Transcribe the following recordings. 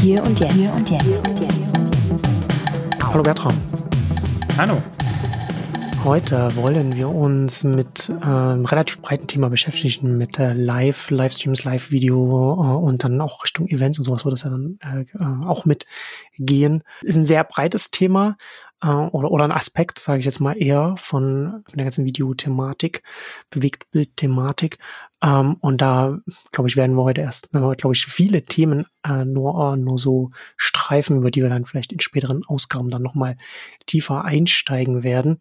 Hier und jetzt. Hier und jetzt. Hallo Bertram. Hallo. Heute wollen wir uns mit ähm, relativ breiten Thema beschäftigen, mit äh, Live, Livestreams, Live-Video äh, und dann auch Richtung Events und sowas wird das ja dann äh auch mitgehen. Ist ein sehr breites Thema äh, oder, oder ein Aspekt, sage ich jetzt mal eher, von, der ganzen Videothematik, Bewegtbildthematik. Ähm, und da, glaube ich, werden wir heute erst, wenn wir, glaube ich, viele Themen äh, nur, äh, nur so streifen, über die wir dann vielleicht in späteren Ausgaben dann nochmal tiefer einsteigen werden.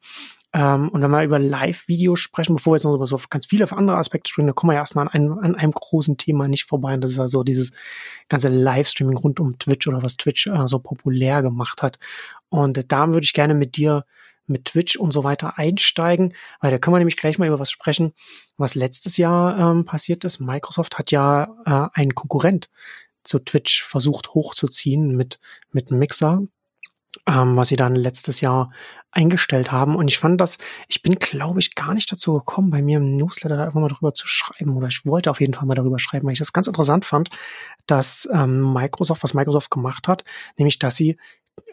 Ähm, und wenn wir über Live-Videos sprechen, bevor wir jetzt noch so ganz viele andere Aspekte sprechen, da kommen wir ja erstmal an einem, an einem großen Thema nicht vorbei. Und das ist also dieses ganze Livestreaming rund um Twitch oder was Twitch äh, so populär gemacht hat. Und äh, da würde ich gerne mit dir mit Twitch und so weiter einsteigen, weil da können wir nämlich gleich mal über was sprechen, was letztes Jahr ähm, passiert ist. Microsoft hat ja äh, einen Konkurrent zu Twitch versucht hochzuziehen mit, mit Mixer ähm, was sie dann letztes Jahr eingestellt haben. Und ich fand das, ich bin, glaube ich, gar nicht dazu gekommen, bei mir im Newsletter da einfach mal drüber zu schreiben. Oder ich wollte auf jeden Fall mal darüber schreiben, weil ich das ganz interessant fand, dass ähm, Microsoft, was Microsoft gemacht hat, nämlich, dass sie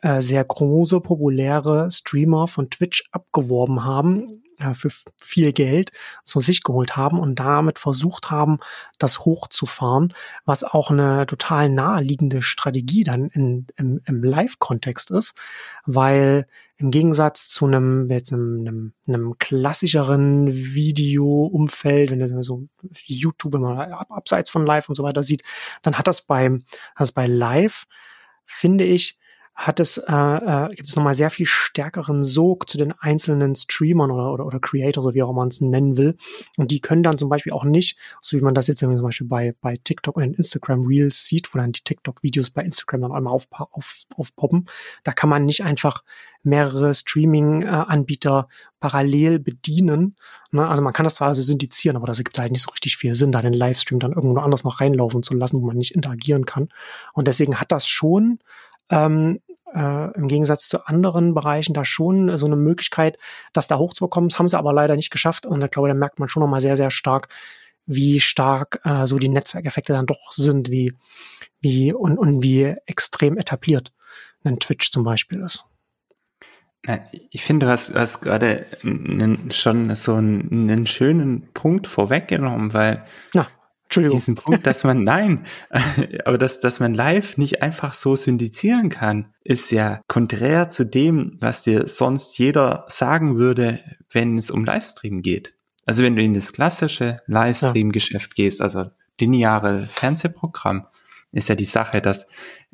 äh, sehr große, populäre Streamer von Twitch abgeworben haben, äh, für viel Geld zu sich geholt haben und damit versucht haben, das hochzufahren, was auch eine total naheliegende Strategie dann in, im, im Live-Kontext ist, weil im Gegensatz zu einem, jetzt einem, einem, einem klassischeren Video-Umfeld, wenn ihr so YouTube immer abseits von Live und so weiter sieht, dann hat das bei, das bei Live, finde ich, hat es, äh, äh, gibt es nochmal sehr viel stärkeren Sog zu den einzelnen Streamern oder, oder, oder Creators, oder wie auch man es nennen will. Und die können dann zum Beispiel auch nicht, so wie man das jetzt zum Beispiel bei, bei TikTok und Instagram Reels sieht, wo dann die TikTok-Videos bei Instagram dann einmal auf, auf, aufpoppen. Da kann man nicht einfach mehrere Streaming-Anbieter parallel bedienen. Ne? Also man kann das zwar also syndizieren, aber das gibt halt nicht so richtig viel Sinn, da den Livestream dann irgendwo anders noch reinlaufen zu lassen, wo man nicht interagieren kann. Und deswegen hat das schon ähm, äh, im Gegensatz zu anderen Bereichen da schon so eine Möglichkeit, das da hochzubekommen. Das haben sie aber leider nicht geschafft. Und ich glaube, da merkt man schon nochmal sehr, sehr stark, wie stark äh, so die Netzwerkeffekte dann doch sind, wie, wie und, und wie extrem etabliert ein Twitch zum Beispiel ist. Ich finde, du hast, hast gerade schon so einen, einen, schönen Punkt vorweggenommen, weil Na. Entschuldigung. Diesen Punkt, dass man, nein, aber dass, dass man live nicht einfach so syndizieren kann, ist ja konträr zu dem, was dir sonst jeder sagen würde, wenn es um Livestream geht. Also wenn du in das klassische Livestream-Geschäft gehst, also lineare Fernsehprogramm, ist ja die Sache, dass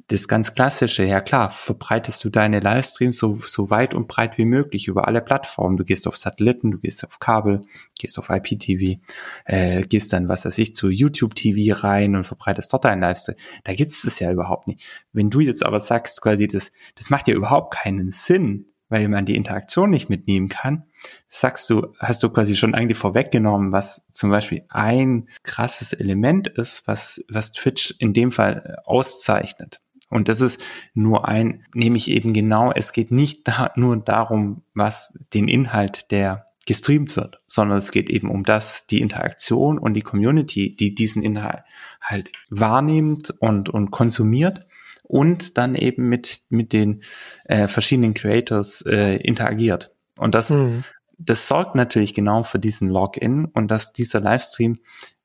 das ganz klassische, ja klar, verbreitest du deine Livestreams so, so weit und breit wie möglich über alle Plattformen. Du gehst auf Satelliten, du gehst auf Kabel, gehst auf IPTV, äh, gehst dann, was weiß ich, zu YouTube TV rein und verbreitest dort deinen Livestream. Da gibt's das ja überhaupt nicht. Wenn du jetzt aber sagst, quasi, das, das macht ja überhaupt keinen Sinn, weil man die Interaktion nicht mitnehmen kann, sagst du, hast du quasi schon eigentlich vorweggenommen, was zum Beispiel ein krasses Element ist, was, was Twitch in dem Fall auszeichnet. Und das ist nur ein, nehme ich eben genau, es geht nicht da, nur darum, was den Inhalt, der gestreamt wird, sondern es geht eben um das, die Interaktion und die Community, die diesen Inhalt halt wahrnimmt und, und konsumiert und dann eben mit, mit den äh, verschiedenen Creators äh, interagiert. Und das, mhm. das sorgt natürlich genau für diesen Login und dass dieser Livestream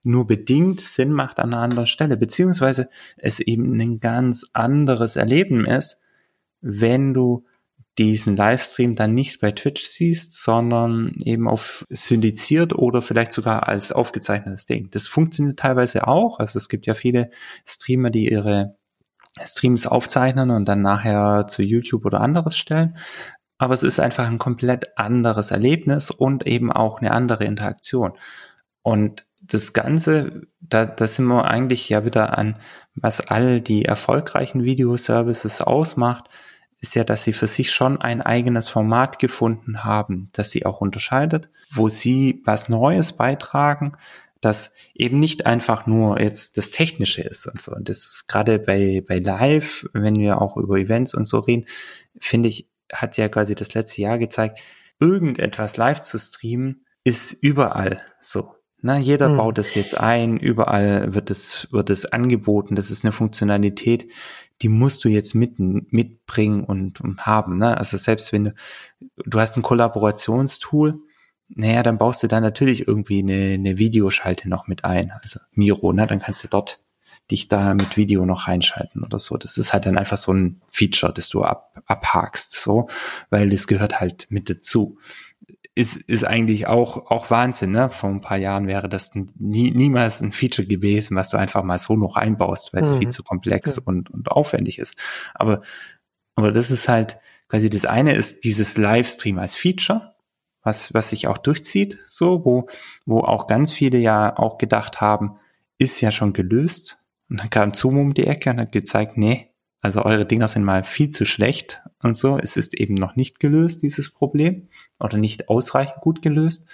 nur bedingt Sinn macht an einer anderen Stelle, beziehungsweise es eben ein ganz anderes Erleben ist, wenn du diesen Livestream dann nicht bei Twitch siehst, sondern eben auf syndiziert oder vielleicht sogar als aufgezeichnetes Ding. Das funktioniert teilweise auch. Also es gibt ja viele Streamer, die ihre Streams aufzeichnen und dann nachher zu YouTube oder anderes stellen. Aber es ist einfach ein komplett anderes Erlebnis und eben auch eine andere Interaktion. Und das Ganze, da, da sind wir eigentlich ja wieder an, was all die erfolgreichen Videoservices ausmacht, ist ja, dass sie für sich schon ein eigenes Format gefunden haben, das sie auch unterscheidet, wo sie was Neues beitragen, das eben nicht einfach nur jetzt das Technische ist und so. Und das gerade bei, bei Live, wenn wir auch über Events und so reden, finde ich, hat ja quasi das letzte Jahr gezeigt, irgendetwas live zu streamen, ist überall so. Na, jeder hm. baut es jetzt ein, überall wird es, wird es angeboten. Das ist eine Funktionalität, die musst du jetzt mit, mitbringen und, und haben. Ne? Also selbst wenn du, du hast ein Kollaborationstool, naja, dann baust du da natürlich irgendwie eine, eine Videoschalte noch mit ein. Also Miro, ne? dann kannst du dort dich da mit Video noch reinschalten oder so. Das ist halt dann einfach so ein Feature, das du ab, abhakst, so, weil das gehört halt mit dazu. Ist, ist eigentlich auch, auch Wahnsinn, ne? Vor ein paar Jahren wäre das nie, niemals ein Feature gewesen, was du einfach mal so noch einbaust, weil es mhm. viel zu komplex ja. und, und aufwendig ist. Aber, aber das ist halt, quasi das eine ist dieses Livestream als Feature, was, was sich auch durchzieht, so, wo, wo auch ganz viele ja auch gedacht haben, ist ja schon gelöst, und dann kam Zoom um die Ecke und hat gezeigt, nee, also eure Dinger sind mal viel zu schlecht und so. Es ist eben noch nicht gelöst, dieses Problem, oder nicht ausreichend gut gelöst.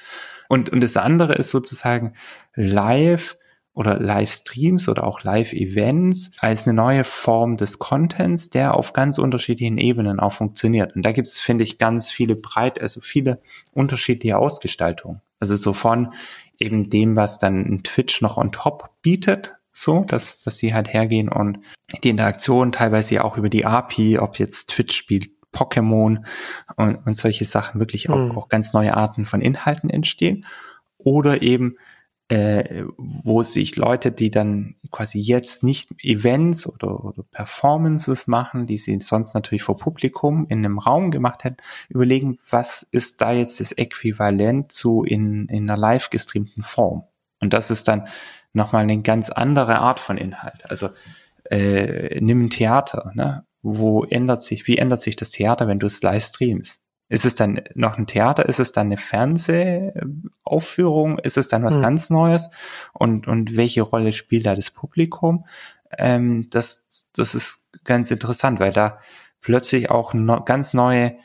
Und, und das andere ist sozusagen live oder Livestreams oder auch Live-Events als eine neue Form des Contents, der auf ganz unterschiedlichen Ebenen auch funktioniert. Und da gibt es, finde ich, ganz viele breit, also viele unterschiedliche Ausgestaltungen. Also so von eben dem, was dann Twitch noch on top bietet, so, dass, dass sie halt hergehen und die Interaktion teilweise auch über die API, ob jetzt Twitch spielt, Pokémon und, und solche Sachen wirklich auch, mhm. auch ganz neue Arten von Inhalten entstehen. Oder eben, äh, wo sich Leute, die dann quasi jetzt nicht Events oder, oder Performances machen, die sie sonst natürlich vor Publikum in einem Raum gemacht hätten, überlegen, was ist da jetzt das Äquivalent zu in, in einer live gestreamten Form. Und das ist dann nochmal eine ganz andere Art von Inhalt. Also äh, nimm ein Theater, ne? Wo ändert sich, wie ändert sich das Theater, wenn du es live streamst? Ist es dann noch ein Theater? Ist es dann eine Fernsehaufführung? Ist es dann was hm. ganz Neues? Und, und welche Rolle spielt da das Publikum? Ähm, das, das ist ganz interessant, weil da plötzlich auch no, ganz neue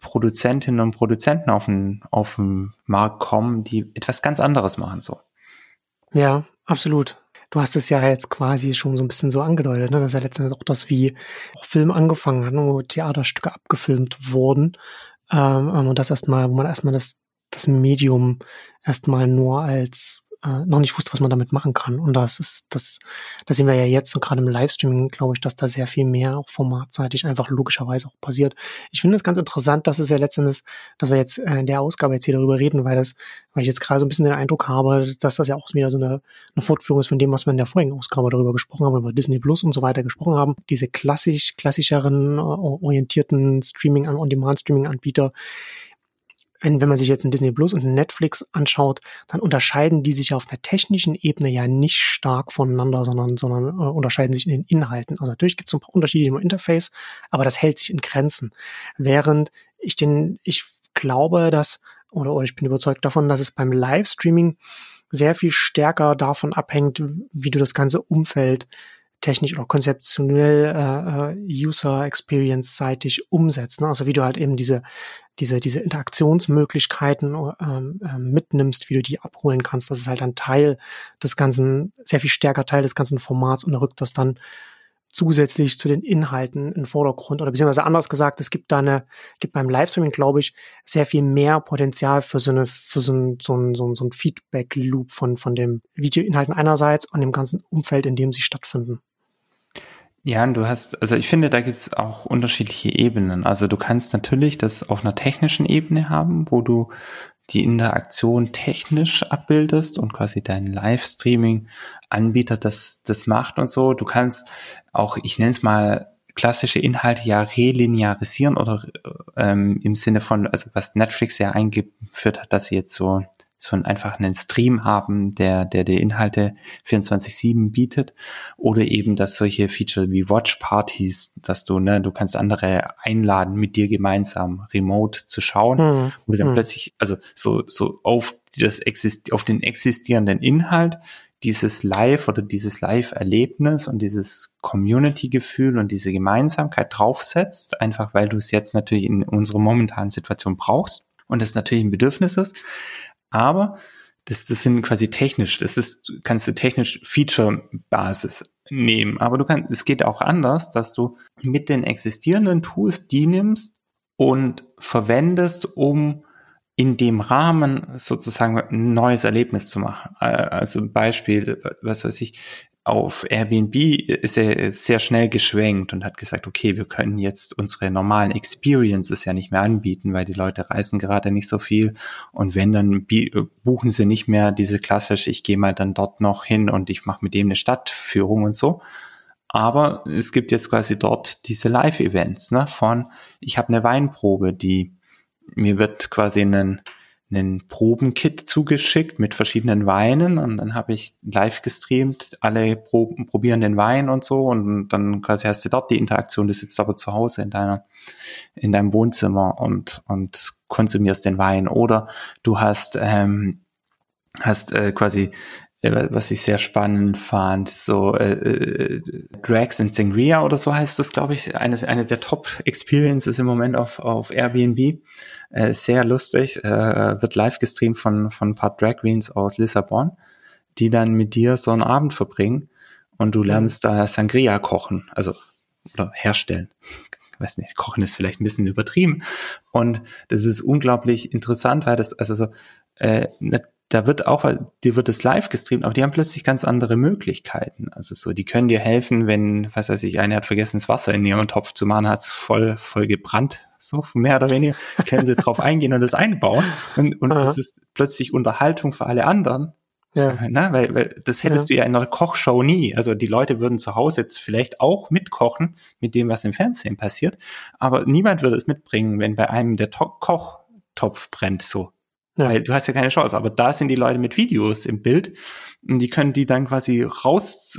Produzentinnen und Produzenten auf den, auf den Markt kommen, die etwas ganz anderes machen so. Ja, absolut. Du hast es ja jetzt quasi schon so ein bisschen so angedeutet, ne? dass ja letztendlich auch das, wie auch Film angefangen hat, wo Theaterstücke abgefilmt wurden. Ähm, ähm, und das erstmal, wo man erstmal das, das Medium erstmal nur als äh, noch nicht wusste, was man damit machen kann. Und das ist, das, das sehen wir ja jetzt, so gerade im Livestreaming, glaube ich, dass da sehr viel mehr auch formatseitig einfach logischerweise auch passiert. Ich finde es ganz interessant, dass es ja letztendlich, dass wir jetzt äh, in der Ausgabe jetzt hier darüber reden, weil das, weil ich jetzt gerade so ein bisschen den Eindruck habe, dass das ja auch wieder so eine, eine Fortführung ist von dem, was wir in der vorigen Ausgabe darüber gesprochen haben, über Disney Plus und so weiter gesprochen haben. Diese klassisch, klassischeren, äh, orientierten Streaming, On-Demand-Streaming-Anbieter, wenn man sich jetzt ein Disney Plus und Netflix anschaut, dann unterscheiden die sich auf einer technischen Ebene ja nicht stark voneinander, sondern, sondern äh, unterscheiden sich in den Inhalten. Also natürlich gibt es ein paar Unterschiede im Interface, aber das hält sich in Grenzen. Während ich den, ich glaube, dass, oder, oder ich bin überzeugt davon, dass es beim Livestreaming sehr viel stärker davon abhängt, wie du das ganze Umfeld technisch oder konzeptionell äh, äh, User Experience seitig umsetzt. Ne? Also wie du halt eben diese diese diese Interaktionsmöglichkeiten ähm, äh, mitnimmst, wie du die abholen kannst. Das ist halt ein Teil des ganzen, sehr viel stärker Teil des ganzen Formats und rückt das dann zusätzlich zu den Inhalten in Vordergrund oder beziehungsweise anders gesagt, es gibt da eine, gibt beim Livestreaming, glaube ich, sehr viel mehr Potenzial für so eine, für so ein, so ein, so ein, so ein Feedback-Loop von, von dem Videoinhalten einerseits und dem ganzen Umfeld, in dem sie stattfinden. Ja, und du hast, also ich finde, da gibt es auch unterschiedliche Ebenen. Also du kannst natürlich das auf einer technischen Ebene haben, wo du die Interaktion technisch abbildest und quasi dein Livestreaming-Anbieter das, das macht und so. Du kannst auch, ich nenne es mal, klassische Inhalte ja relinearisieren oder ähm, im Sinne von, also was Netflix ja eingeführt hat, dass sie jetzt so so einen einfach einen Stream haben, der, der die Inhalte 24-7 bietet. Oder eben, dass solche Feature wie Watch Parties, dass du, ne, du kannst andere einladen, mit dir gemeinsam remote zu schauen. Hm. Und dann hm. plötzlich, also so, so auf das exist auf den existierenden Inhalt dieses Live oder dieses Live-Erlebnis und dieses Community-Gefühl und diese Gemeinsamkeit draufsetzt, einfach weil du es jetzt natürlich in unserer momentanen Situation brauchst und es natürlich ein Bedürfnis ist. Aber das, das sind quasi technisch, das ist, kannst du technisch Feature-Basis nehmen. Aber du kannst, es geht auch anders, dass du mit den existierenden Tools die nimmst und verwendest, um in dem Rahmen sozusagen ein neues Erlebnis zu machen. Äh, also Beispiel, was weiß ich, auf Airbnb ist er sehr schnell geschwenkt und hat gesagt, okay, wir können jetzt unsere normalen Experiences ja nicht mehr anbieten, weil die Leute reisen gerade nicht so viel. Und wenn, dann buchen sie nicht mehr diese klassische, ich gehe mal dann dort noch hin und ich mache mit dem eine Stadtführung und so. Aber es gibt jetzt quasi dort diese Live-Events, ne, von, ich habe eine Weinprobe, die mir wird quasi ein einen Probenkit zugeschickt mit verschiedenen Weinen und dann habe ich live gestreamt, alle proben, probieren den Wein und so und dann quasi hast du dort die Interaktion, du sitzt aber zu Hause in deiner, in deinem Wohnzimmer und, und konsumierst den Wein. Oder du hast, ähm, hast äh, quasi was ich sehr spannend fand, so äh, äh, Drags in Sangria oder so heißt das, glaube ich, eine, eine der Top-Experiences im Moment auf, auf Airbnb. Äh, sehr lustig, äh, wird live gestreamt von, von ein paar Drag Queens aus Lissabon, die dann mit dir so einen Abend verbringen und du lernst da Sangria kochen, also oder herstellen. Ich weiß nicht, kochen ist vielleicht ein bisschen übertrieben. Und das ist unglaublich interessant, weil das, also so, äh, da wird auch, dir wird es live gestreamt, aber die haben plötzlich ganz andere Möglichkeiten. Also so, die können dir helfen, wenn, was weiß ich, einer hat vergessen, das Wasser in ihren Topf zu machen, hat's voll, voll gebrannt, so mehr oder weniger, können sie drauf eingehen und das einbauen. Und, und es ist plötzlich Unterhaltung für alle anderen. Ja. Na, weil, weil das hättest ja. du ja in einer Kochshow nie. Also die Leute würden zu Hause jetzt vielleicht auch mitkochen mit dem, was im Fernsehen passiert, aber niemand würde es mitbringen, wenn bei einem der Kochtopf brennt so. Weil du hast ja keine Chance. Aber da sind die Leute mit Videos im Bild und die können die dann quasi raus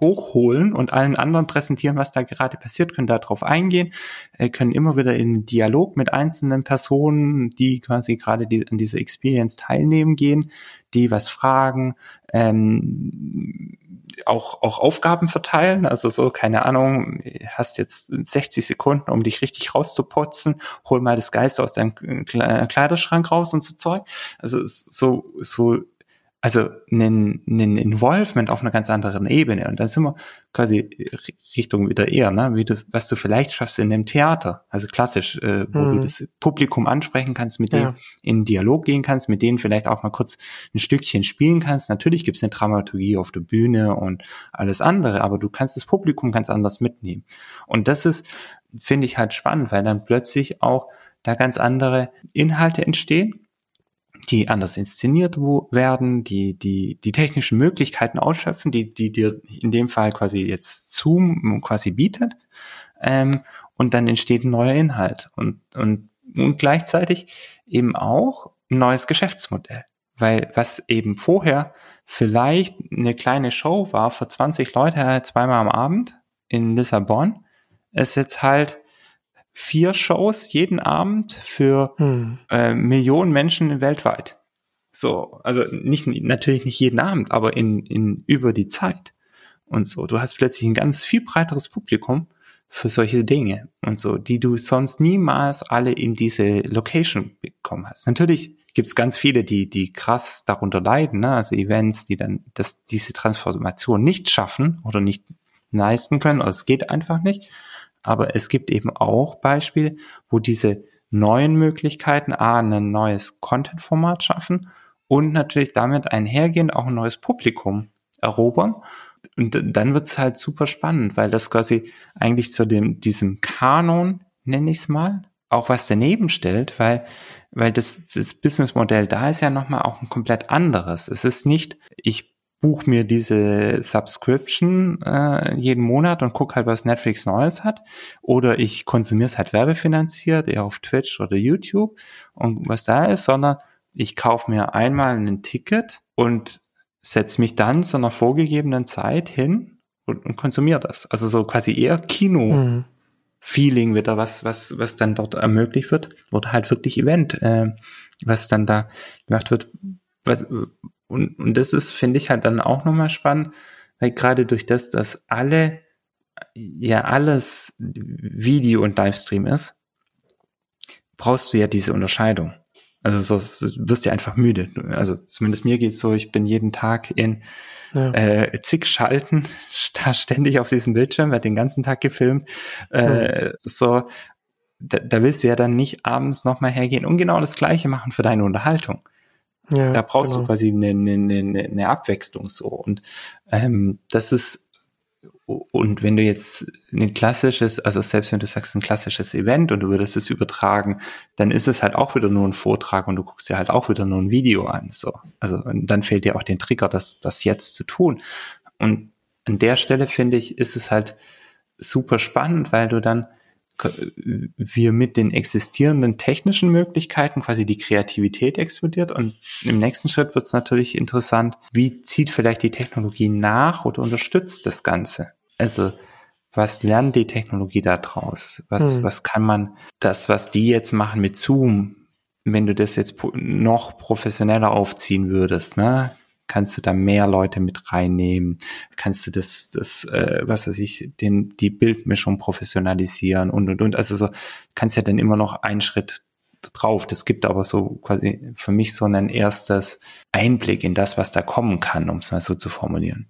hochholen und allen anderen präsentieren, was da gerade passiert, können da drauf eingehen, äh, können immer wieder in Dialog mit einzelnen Personen, die quasi gerade die, an dieser Experience teilnehmen gehen, die was fragen, ähm, auch, auch Aufgaben verteilen. Also so, keine Ahnung, hast jetzt 60 Sekunden, um dich richtig rauszuputzen, hol mal das Geist aus deinem Kleiderschrank raus und so Zeug. Also so, so also ein, ein Involvement auf einer ganz anderen Ebene. Und dann sind wir quasi Richtung wieder eher, ne? wie du, was du vielleicht schaffst in einem Theater, also klassisch, äh, wo mhm. du das Publikum ansprechen kannst, mit ja. dem in Dialog gehen kannst, mit denen vielleicht auch mal kurz ein Stückchen spielen kannst. Natürlich gibt es eine Dramaturgie auf der Bühne und alles andere, aber du kannst das Publikum ganz anders mitnehmen. Und das ist, finde ich halt spannend, weil dann plötzlich auch da ganz andere Inhalte entstehen die anders inszeniert werden, die, die, die technischen Möglichkeiten ausschöpfen, die, die dir in dem Fall quasi jetzt Zoom quasi bietet. Ähm, und dann entsteht ein neuer Inhalt und, und, und gleichzeitig eben auch ein neues Geschäftsmodell. Weil was eben vorher vielleicht eine kleine Show war für 20 Leute zweimal am Abend in Lissabon, ist jetzt halt vier Shows jeden Abend für hm. äh, Millionen Menschen weltweit. So, also nicht natürlich nicht jeden Abend, aber in, in über die Zeit und so. Du hast plötzlich ein ganz viel breiteres Publikum für solche Dinge und so, die du sonst niemals alle in diese Location bekommen hast. Natürlich gibt's ganz viele, die die krass darunter leiden, ne? also Events, die dann das, diese Transformation nicht schaffen oder nicht leisten können, oder es geht einfach nicht. Aber es gibt eben auch Beispiele, wo diese neuen Möglichkeiten A, ein neues Content-Format schaffen und natürlich damit einhergehend auch ein neues Publikum erobern. Und dann wird's halt super spannend, weil das quasi eigentlich zu dem, diesem Kanon, nenne ich es mal, auch was daneben stellt, weil, weil das, das Businessmodell da ist ja nochmal auch ein komplett anderes. Es ist nicht, ich buch mir diese Subscription äh, jeden Monat und guck halt, was Netflix Neues hat. Oder ich konsumiere es halt werbefinanziert, eher auf Twitch oder YouTube und was da ist, sondern ich kaufe mir einmal ein Ticket und setze mich dann zu einer vorgegebenen Zeit hin und, und konsumiere das. Also so quasi eher Kino. Mhm. Feeling wieder, was, was, was dann dort ermöglicht wird, oder halt wirklich Event, äh, was dann da gemacht wird, was, und, und das ist, finde ich halt dann auch nochmal spannend, weil gerade durch das, dass alle, ja alles Video und Livestream ist, brauchst du ja diese Unterscheidung. Also so, du wirst ja einfach müde. Also zumindest mir geht's so, ich bin jeden Tag in ja. äh, zig Schalten, da ständig auf diesem Bildschirm, wird den ganzen Tag gefilmt. Äh, mhm. So da, da willst du ja dann nicht abends nochmal hergehen und genau das Gleiche machen für deine Unterhaltung. Ja, da brauchst genau. du quasi eine, eine, eine, eine Abwechslung so. Und ähm, das ist und wenn du jetzt ein klassisches, also selbst wenn du sagst ein klassisches Event und du würdest es übertragen, dann ist es halt auch wieder nur ein Vortrag und du guckst dir halt auch wieder nur ein Video an. So. Also dann fehlt dir auch den Trigger, das, das jetzt zu tun. Und an der Stelle finde ich, ist es halt super spannend, weil du dann wir mit den existierenden technischen Möglichkeiten quasi die Kreativität explodiert und im nächsten Schritt wird es natürlich interessant, wie zieht vielleicht die Technologie nach oder unterstützt das Ganze? Also was lernt die Technologie da draus? Was, hm. was kann man, das, was die jetzt machen mit Zoom, wenn du das jetzt noch professioneller aufziehen würdest, ne? Kannst du da mehr Leute mit reinnehmen, kannst du das, das, äh, was weiß ich, den, die Bildmischung professionalisieren und und und. Also so kannst ja dann immer noch einen Schritt drauf. Das gibt aber so quasi für mich so ein erstes Einblick in das, was da kommen kann, um es mal so zu formulieren.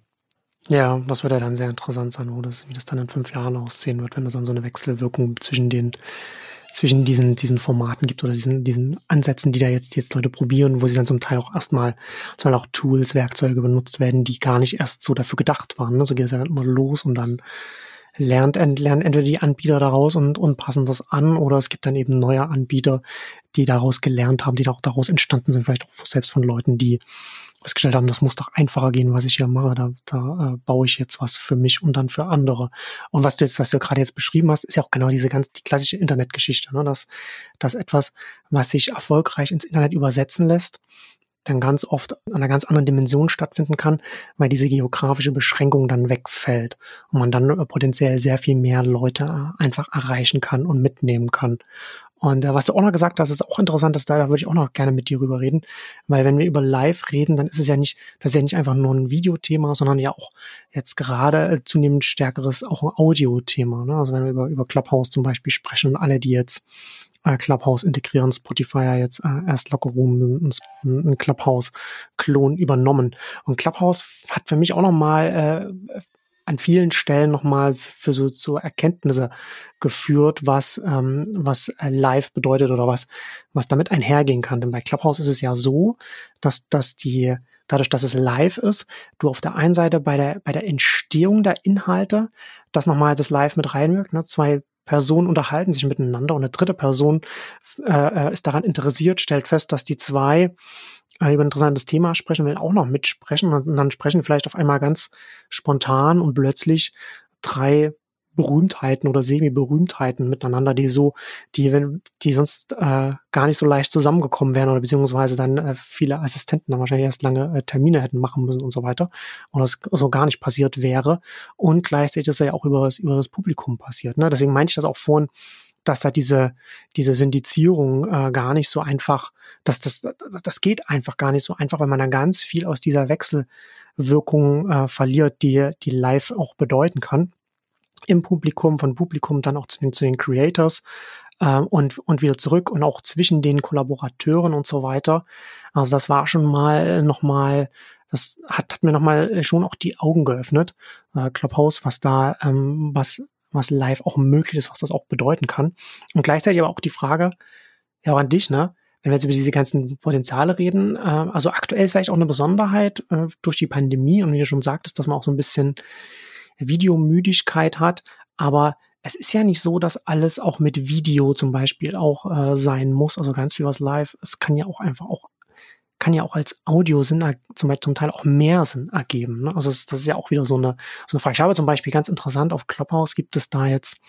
Ja, das wird ja dann sehr interessant sein, wo das, wie das dann in fünf Jahren aussehen wird, wenn es dann so eine Wechselwirkung zwischen den zwischen diesen, diesen Formaten gibt oder diesen, diesen Ansätzen, die da jetzt, jetzt Leute probieren, wo sie dann zum Teil auch erstmal, zum Teil auch Tools, Werkzeuge benutzt werden, die gar nicht erst so dafür gedacht waren. Ne? So geht es ja dann immer los und dann lernt, lernen entweder die Anbieter daraus und, und passen das an oder es gibt dann eben neue Anbieter, die daraus gelernt haben, die auch daraus entstanden sind, vielleicht auch selbst von Leuten, die festgestellt haben, das muss doch einfacher gehen, was ich hier mache. Da, da äh, baue ich jetzt was für mich und dann für andere. Und was du jetzt, was du gerade jetzt beschrieben hast, ist ja auch genau diese ganz die klassische Internetgeschichte, ne? dass, dass etwas, was sich erfolgreich ins Internet übersetzen lässt, dann ganz oft an einer ganz anderen Dimension stattfinden kann, weil diese geografische Beschränkung dann wegfällt und man dann äh, potenziell sehr viel mehr Leute äh, einfach erreichen kann und mitnehmen kann. Und äh, was du auch noch gesagt hast, ist auch interessant, dass da, da würde ich auch noch gerne mit dir rüber reden, weil wenn wir über Live reden, dann ist es ja nicht, das ist ja nicht einfach nur ein Videothema, sondern ja auch jetzt gerade äh, zunehmend stärkeres auch ein Audiothema. Ne? Also wenn wir über, über Clubhouse zum Beispiel sprechen und alle, die jetzt äh, Clubhouse integrieren, Spotify jetzt äh, erst Lockerroom, ein, ein Clubhouse-Klon übernommen. Und Clubhouse hat für mich auch noch mal äh, an vielen Stellen nochmal für so, so Erkenntnisse geführt, was, ähm, was äh, live bedeutet oder was, was damit einhergehen kann. Denn bei Clubhouse ist es ja so, dass, dass die, dadurch, dass es live ist, du auf der einen Seite bei der, bei der Entstehung der Inhalte, das nochmal das live mit reinwirkt, ne? zwei Personen unterhalten sich miteinander und eine dritte Person äh, äh ist daran interessiert, stellt fest, dass die zwei äh, über ein interessantes Thema sprechen will, auch noch mitsprechen. Und dann sprechen vielleicht auf einmal ganz spontan und plötzlich drei Berühmtheiten oder Semi-Berühmtheiten miteinander, die so, die, wenn, die sonst äh, gar nicht so leicht zusammengekommen wären oder beziehungsweise dann äh, viele Assistenten dann wahrscheinlich erst lange äh, Termine hätten machen müssen und so weiter und das so gar nicht passiert wäre und gleichzeitig ist ja auch über das, über das Publikum passiert. Ne? Deswegen meinte ich das auch vorhin, dass da diese, diese Syndizierung äh, gar nicht so einfach, dass das, das, geht einfach gar nicht so einfach, weil man dann ganz viel aus dieser Wechselwirkung äh, verliert, die, die live auch bedeuten kann. Im Publikum, von Publikum dann auch zu den, zu den Creators äh, und, und wieder zurück und auch zwischen den Kollaborateuren und so weiter. Also das war schon mal nochmal, das hat, hat mir nochmal schon auch die Augen geöffnet, äh, Clubhouse, was da, ähm, was was live auch möglich ist, was das auch bedeuten kann. Und gleichzeitig aber auch die Frage, ja auch an dich, ne? Wenn wir jetzt über diese ganzen Potenziale reden, äh, also aktuell vielleicht auch eine Besonderheit äh, durch die Pandemie und wie du schon sagtest, dass man auch so ein bisschen Videomüdigkeit hat, aber es ist ja nicht so, dass alles auch mit Video zum Beispiel auch äh, sein muss, also ganz viel was live. Es kann ja auch einfach auch kann ja auch als Audiosinn zum, Beispiel zum Teil auch mehr Sinn ergeben. Ne? Also das, das, ist ja auch wieder so eine, so eine Frage. Ich habe zum Beispiel ganz interessant auf Clubhouse gibt es da jetzt,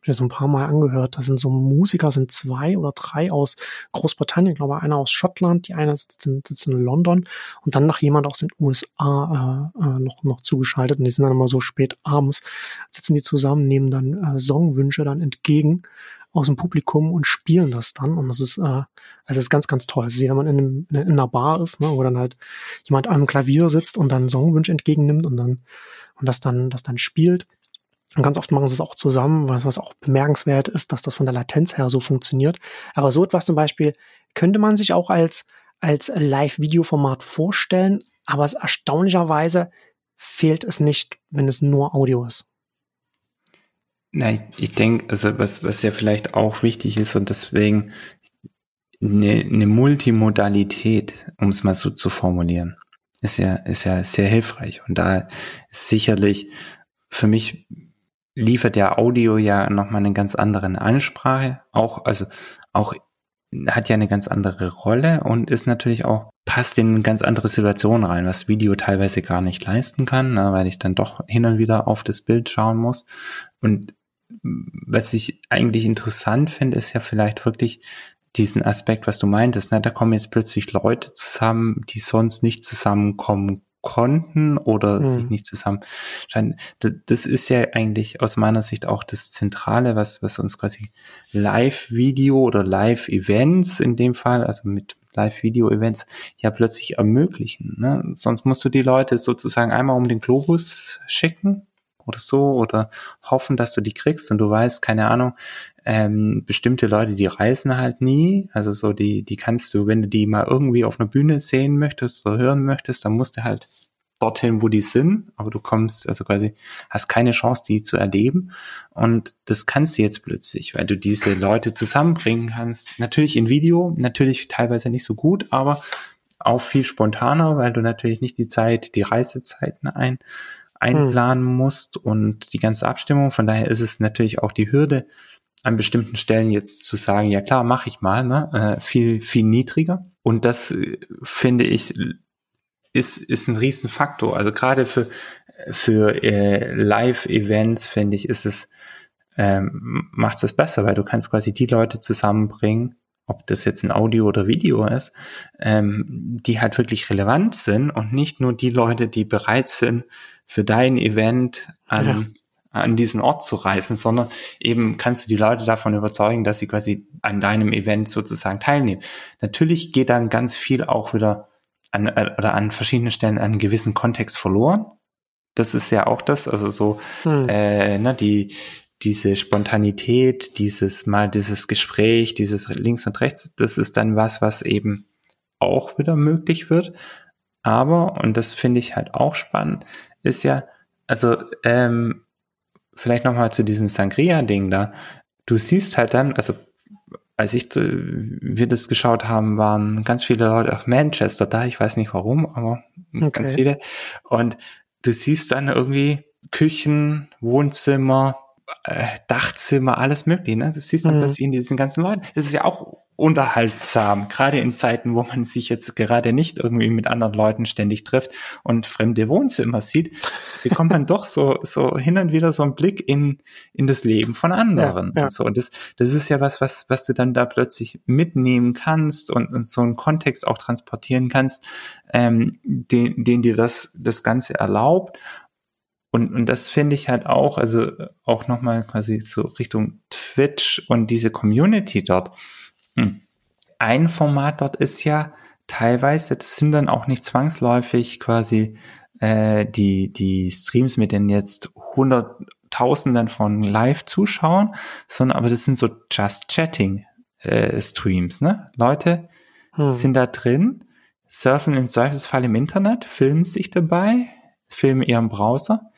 ich habe so ein paar Mal angehört, da sind so Musiker, sind zwei oder drei aus Großbritannien, ich glaube einer aus Schottland, die eine sitzt in, sitzt in London und dann noch jemand aus den USA äh, äh, noch, noch zugeschaltet und die sind dann immer so spät abends, sitzen die zusammen, nehmen dann äh, Songwünsche dann entgegen aus dem Publikum und spielen das dann. Und das ist, äh, also das ist ganz, ganz toll. Also wie wenn man in, einem, in einer Bar ist, ne, wo dann halt jemand am Klavier sitzt und dann Songwunsch entgegennimmt und dann und das dann, das dann spielt. Und ganz oft machen sie es auch zusammen, was, was auch bemerkenswert ist, dass das von der Latenz her so funktioniert. Aber so etwas zum Beispiel könnte man sich auch als, als Live-Video-Format vorstellen, aber es erstaunlicherweise fehlt es nicht, wenn es nur Audio ist. Na, ich, ich denke, also was, was ja vielleicht auch wichtig ist und deswegen eine, eine Multimodalität, um es mal so zu formulieren, ist ja, ist ja sehr hilfreich. Und da ist sicherlich für mich liefert der Audio ja nochmal eine ganz andere Ansprache, auch, also auch hat ja eine ganz andere Rolle und ist natürlich auch, passt in eine ganz andere Situation rein, was Video teilweise gar nicht leisten kann, ne, weil ich dann doch hin und wieder auf das Bild schauen muss. Und was ich eigentlich interessant finde, ist ja vielleicht wirklich diesen Aspekt, was du meintest, ne? da kommen jetzt plötzlich Leute zusammen, die sonst nicht zusammenkommen konnten oder mhm. sich nicht zusammen scheinen. Das ist ja eigentlich aus meiner Sicht auch das Zentrale, was, was uns quasi Live-Video oder Live-Events in dem Fall, also mit Live-Video-Events ja plötzlich ermöglichen. Ne? Sonst musst du die Leute sozusagen einmal um den Globus schicken oder so oder hoffen, dass du die kriegst und du weißt, keine Ahnung, ähm, bestimmte Leute, die reisen halt nie, also so die, die kannst du, wenn du die mal irgendwie auf einer Bühne sehen möchtest oder hören möchtest, dann musst du halt dorthin, wo die sind, aber du kommst, also quasi, hast keine Chance, die zu erleben. Und das kannst du jetzt plötzlich, weil du diese Leute zusammenbringen kannst. Natürlich in Video, natürlich teilweise nicht so gut, aber auch viel spontaner, weil du natürlich nicht die Zeit, die Reisezeiten ein, einplanen hm. musst und die ganze Abstimmung. Von daher ist es natürlich auch die Hürde, an bestimmten Stellen jetzt zu sagen, ja klar, mache ich mal, ne, äh, viel, viel niedriger. Und das äh, finde ich ist, ist ein Riesenfaktor. Also gerade für, für äh, Live-Events, finde ich, ist es, ähm, macht es besser, weil du kannst quasi die Leute zusammenbringen, ob das jetzt ein Audio oder Video ist, ähm, die halt wirklich relevant sind und nicht nur die Leute, die bereit sind, für dein Event an, ja. an diesen Ort zu reisen, sondern eben kannst du die Leute davon überzeugen, dass sie quasi an deinem Event sozusagen teilnehmen. Natürlich geht dann ganz viel auch wieder an, äh, oder an verschiedenen Stellen einen gewissen Kontext verloren. Das ist ja auch das, also so, hm. äh, ne, die, diese Spontanität, dieses mal dieses Gespräch, dieses links und rechts, das ist dann was, was eben auch wieder möglich wird. Aber, und das finde ich halt auch spannend, ist ja, also ähm, vielleicht nochmal zu diesem Sangria-Ding da. Du siehst halt dann, also als ich äh, wir das geschaut haben, waren ganz viele Leute auf Manchester da. Ich weiß nicht warum, aber okay. ganz viele. Und du siehst dann irgendwie Küchen, Wohnzimmer, äh, Dachzimmer, alles mögliche. Ne? Das siehst du mhm. plötzlich in diesen ganzen Leuten. Das ist ja auch unterhaltsam, gerade in Zeiten, wo man sich jetzt gerade nicht irgendwie mit anderen Leuten ständig trifft und fremde Wohnzimmer sieht, bekommt man doch so, so hin und wieder so einen Blick in, in das Leben von anderen. Ja, ja. Und so. Und das, das ist ja was, was, was du dann da plötzlich mitnehmen kannst und, und so einen Kontext auch transportieren kannst, ähm, den, den dir das, das Ganze erlaubt. Und, und das finde ich halt auch, also auch nochmal quasi so Richtung Twitch und diese Community dort. Hm. Ein Format dort ist ja teilweise, das sind dann auch nicht zwangsläufig quasi äh, die, die Streams mit den jetzt Hunderttausenden von Live-Zuschauern, sondern aber das sind so Just Chatting äh, Streams, ne? Leute hm. sind da drin, surfen im Zweifelsfall im Internet, filmen sich dabei, filmen ihren Browser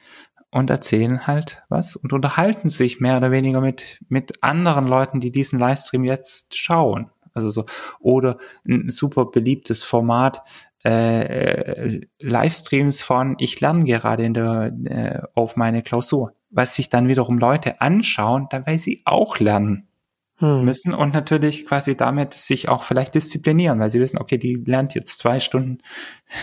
und erzählen halt was und unterhalten sich mehr oder weniger mit, mit anderen Leuten, die diesen Livestream jetzt schauen. Also so, oder ein super beliebtes Format, äh, Livestreams von ich lerne gerade in der, äh, auf meine Klausur, was sich dann wiederum Leute anschauen, dabei sie auch lernen hm. müssen und natürlich quasi damit sich auch vielleicht disziplinieren, weil sie wissen, okay, die lernt jetzt zwei Stunden,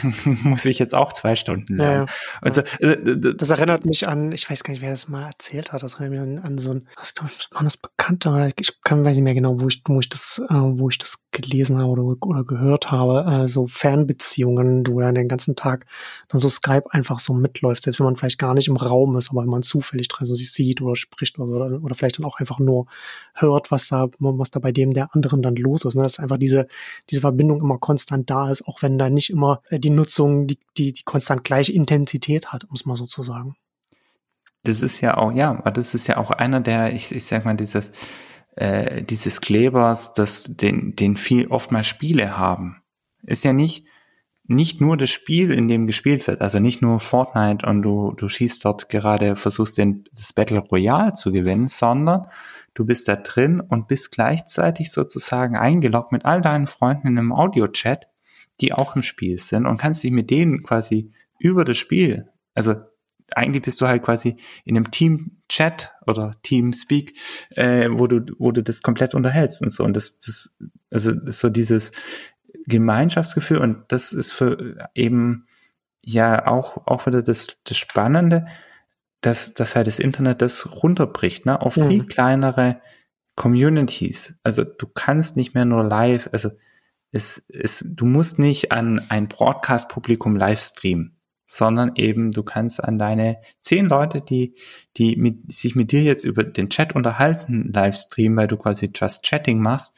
muss ich jetzt auch zwei Stunden lernen. Ja, also, also, das erinnert mich an, ich weiß gar nicht, wer das mal erzählt hat, das erinnert mich an, an so ein, was war das Bekannter, oder ich kann, weiß nicht mehr genau, wo ich, wo ich das, äh, wo ich das gelesen habe oder, oder gehört habe, äh, so Fernbeziehungen, du dann den ganzen Tag dann so Skype einfach so mitläuft, selbst wenn man vielleicht gar nicht im Raum ist, aber wenn man zufällig drin so sich sieht oder spricht oder, oder vielleicht dann auch einfach nur hört, was da, was da bei dem der anderen dann los ist. Ne? Dass einfach diese, diese Verbindung immer konstant da ist, auch wenn da nicht immer äh, die Nutzung die, die, die konstant gleiche Intensität hat, um es mal so zu sagen. Das ist ja auch, ja, das ist ja auch einer der, ich, ich sag mal, dieses, äh, dieses Klebers, das den, den viel oftmals Spiele haben. Ist ja nicht, nicht nur das Spiel, in dem gespielt wird, also nicht nur Fortnite und du, du schießt dort gerade, versuchst den, das Battle Royale zu gewinnen, sondern du bist da drin und bist gleichzeitig sozusagen eingeloggt mit all deinen Freunden in einem Audio-Chat, die auch im Spiel sind und kannst dich mit denen quasi über das Spiel, also eigentlich bist du halt quasi in einem Team-Chat oder Team-Speak, äh, wo du, wo du das komplett unterhältst und so. Und das, das, also das so dieses Gemeinschaftsgefühl und das ist für eben ja auch, auch wieder das, das Spannende, dass, dass halt das Internet das runterbricht, ne, auf viel mhm. kleinere Communities. Also du kannst nicht mehr nur live, also es, es, du musst nicht an ein Broadcast-Publikum live streamen, sondern eben du kannst an deine zehn Leute, die, die mit, sich mit dir jetzt über den Chat unterhalten, live streamen, weil du quasi Just Chatting machst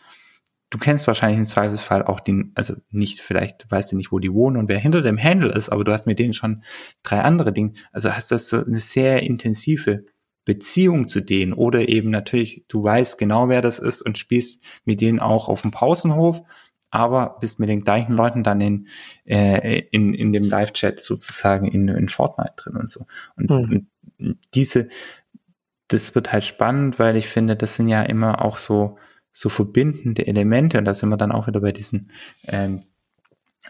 du kennst wahrscheinlich im Zweifelsfall auch den, also nicht, vielleicht weißt du nicht, wo die wohnen und wer hinter dem Handle ist, aber du hast mit denen schon drei andere Dinge. Also hast das so eine sehr intensive Beziehung zu denen oder eben natürlich, du weißt genau, wer das ist und spielst mit denen auch auf dem Pausenhof, aber bist mit den gleichen Leuten dann in, äh, in, in dem Live-Chat sozusagen in, in Fortnite drin und so. Und, mhm. und diese, das wird halt spannend, weil ich finde, das sind ja immer auch so, so verbindende Elemente, und da sind wir dann auch wieder bei diesen ähm,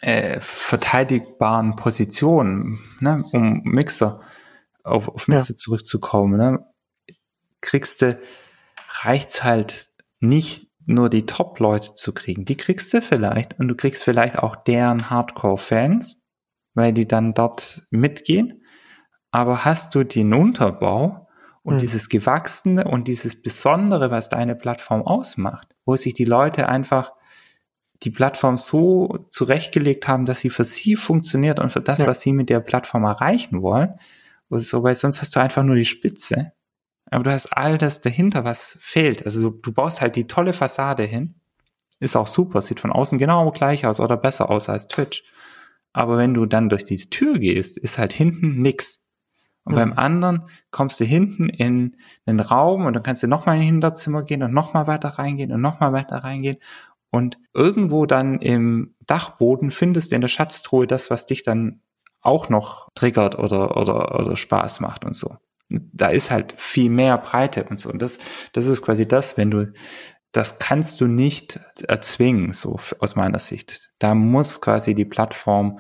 äh, verteidigbaren Positionen, ne, um Mixer, auf, auf Mixer ja. zurückzukommen, ne, kriegst du, reicht's halt nicht nur die Top-Leute zu kriegen. Die kriegst du vielleicht und du kriegst vielleicht auch deren Hardcore-Fans, weil die dann dort mitgehen. Aber hast du den Unterbau, und hm. dieses Gewachsene und dieses Besondere, was deine Plattform ausmacht, wo sich die Leute einfach die Plattform so zurechtgelegt haben, dass sie für sie funktioniert und für das, ja. was sie mit der Plattform erreichen wollen. So, weil sonst hast du einfach nur die Spitze. Aber du hast all das dahinter, was fehlt. Also du, du baust halt die tolle Fassade hin. Ist auch super, sieht von außen genau gleich aus oder besser aus als Twitch. Aber wenn du dann durch die Tür gehst, ist halt hinten nix. Und mhm. beim anderen kommst du hinten in einen Raum und dann kannst du nochmal in ein Hinterzimmer gehen und nochmal weiter reingehen und nochmal weiter reingehen. Und irgendwo dann im Dachboden findest du in der Schatztruhe das, was dich dann auch noch triggert oder, oder, oder Spaß macht und so. Da ist halt viel mehr Breite und so. Und das, das ist quasi das, wenn du, das kannst du nicht erzwingen, so aus meiner Sicht. Da muss quasi die Plattform,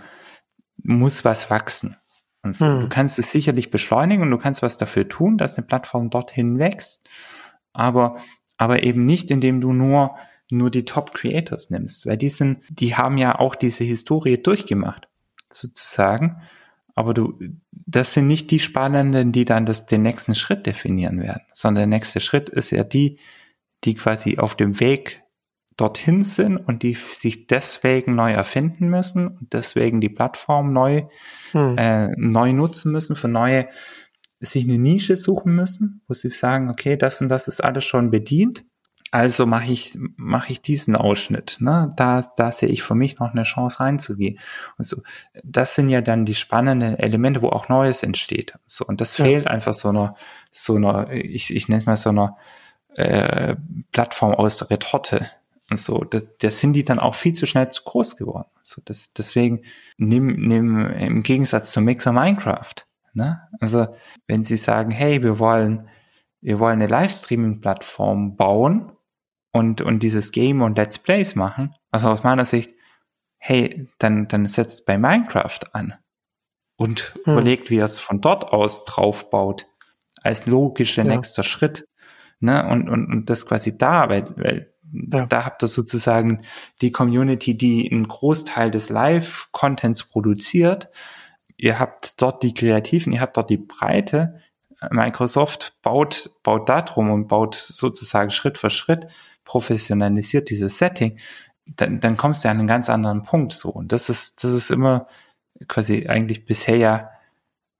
muss was wachsen. Und so. Hm. Du kannst es sicherlich beschleunigen und du kannst was dafür tun, dass eine Plattform dorthin wächst, aber, aber eben nicht, indem du nur, nur die Top Creators nimmst, weil die sind, die haben ja auch diese Historie durchgemacht, sozusagen. Aber du, das sind nicht die Spannenden, die dann das, den nächsten Schritt definieren werden, sondern der nächste Schritt ist ja die, die quasi auf dem Weg dorthin sind und die sich deswegen neu erfinden müssen und deswegen die Plattform neu, hm. äh, neu nutzen müssen, für neue, sich eine Nische suchen müssen, wo sie sagen, okay, das und das ist alles schon bedient. Also mache ich, mache ich diesen Ausschnitt. Ne? Da, da sehe ich für mich noch eine Chance reinzugehen. Und so, das sind ja dann die spannenden Elemente, wo auch Neues entsteht. So, und das ja. fehlt einfach so einer, so einer, ich, ich nenne es mal so einer äh, Plattform aus der Retorte und so, da, da sind die dann auch viel zu schnell zu groß geworden. So, das, deswegen nimm, nimm im Gegensatz zum Mixer Minecraft. Ne? Also, wenn sie sagen, hey, wir wollen, wir wollen eine Livestreaming-Plattform bauen und, und dieses Game und Let's Plays machen, also aus meiner Sicht, hey, dann, dann setzt bei Minecraft an und hm. überlegt, wie er es von dort aus draufbaut, als logischer ja. nächster Schritt. Ne? Und, und, und das quasi da, weil, weil ja. Da habt ihr sozusagen die Community, die einen Großteil des Live-Contents produziert. Ihr habt dort die Kreativen, ihr habt dort die Breite. Microsoft baut, baut da drum und baut sozusagen Schritt für Schritt, professionalisiert dieses Setting. Dann, dann kommst du an einen ganz anderen Punkt so. Und das ist, das ist immer quasi eigentlich bisher ja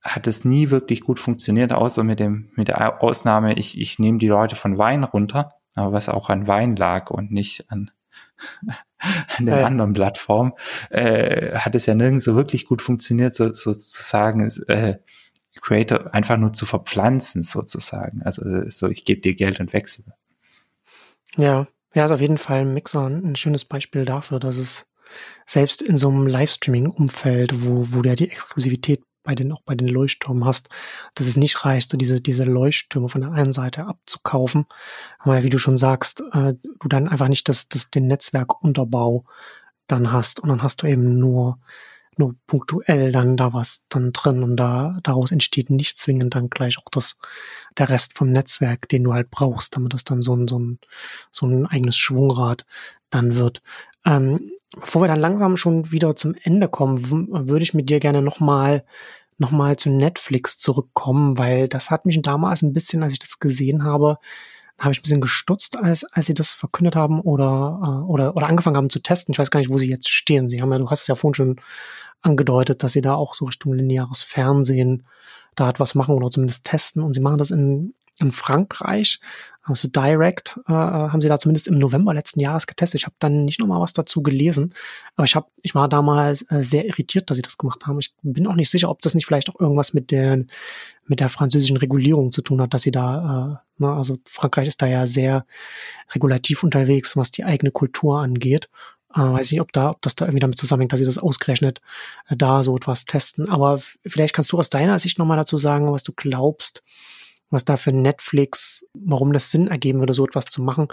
hat es nie wirklich gut funktioniert, außer mit dem, mit der Ausnahme, ich, ich nehme die Leute von Wein runter aber was auch an Wein lag und nicht an, an der ja. anderen Plattform, äh, hat es ja nirgends so wirklich gut funktioniert, so, sozusagen äh, Creator einfach nur zu verpflanzen, sozusagen. Also so, ich gebe dir Geld und wechsle. Ja, ja, ist auf jeden Fall ein Mixer ein schönes Beispiel dafür, dass es selbst in so einem Livestreaming-Umfeld, wo, wo du ja die Exklusivität bei den, auch bei den Leuchttürmen hast, dass es nicht reicht, so diese, diese Leuchttürme von der einen Seite abzukaufen, weil wie du schon sagst, äh, du dann einfach nicht das, das, den Netzwerkunterbau dann hast und dann hast du eben nur nur punktuell dann da was dann drin und da daraus entsteht nicht zwingend dann gleich auch das der Rest vom Netzwerk, den du halt brauchst, damit das dann so ein so ein so ein eigenes Schwungrad dann wird. Ähm, bevor wir dann langsam schon wieder zum Ende kommen, würde ich mit dir gerne nochmal noch mal zu Netflix zurückkommen, weil das hat mich damals ein bisschen, als ich das gesehen habe, habe ich ein bisschen gestutzt, als, als sie das verkündet haben oder, äh, oder, oder angefangen haben zu testen. Ich weiß gar nicht, wo sie jetzt stehen. Sie haben ja, du hast es ja vorhin schon angedeutet, dass sie da auch so Richtung lineares Fernsehen da etwas machen oder zumindest testen. Und sie machen das in, in Frankreich, also Direct, äh, haben sie da zumindest im November letzten Jahres getestet. Ich habe dann nicht nochmal was dazu gelesen, aber ich habe, ich war damals äh, sehr irritiert, dass sie das gemacht haben. Ich bin auch nicht sicher, ob das nicht vielleicht auch irgendwas mit der mit der französischen Regulierung zu tun hat, dass sie da, äh, ne, also Frankreich ist da ja sehr regulativ unterwegs, was die eigene Kultur angeht. Äh, weiß nicht, ob da, ob das da irgendwie damit zusammenhängt, dass sie das ausgerechnet äh, da so etwas testen. Aber vielleicht kannst du aus deiner Sicht nochmal dazu sagen, was du glaubst, was da für Netflix, warum das Sinn ergeben würde, so etwas zu machen.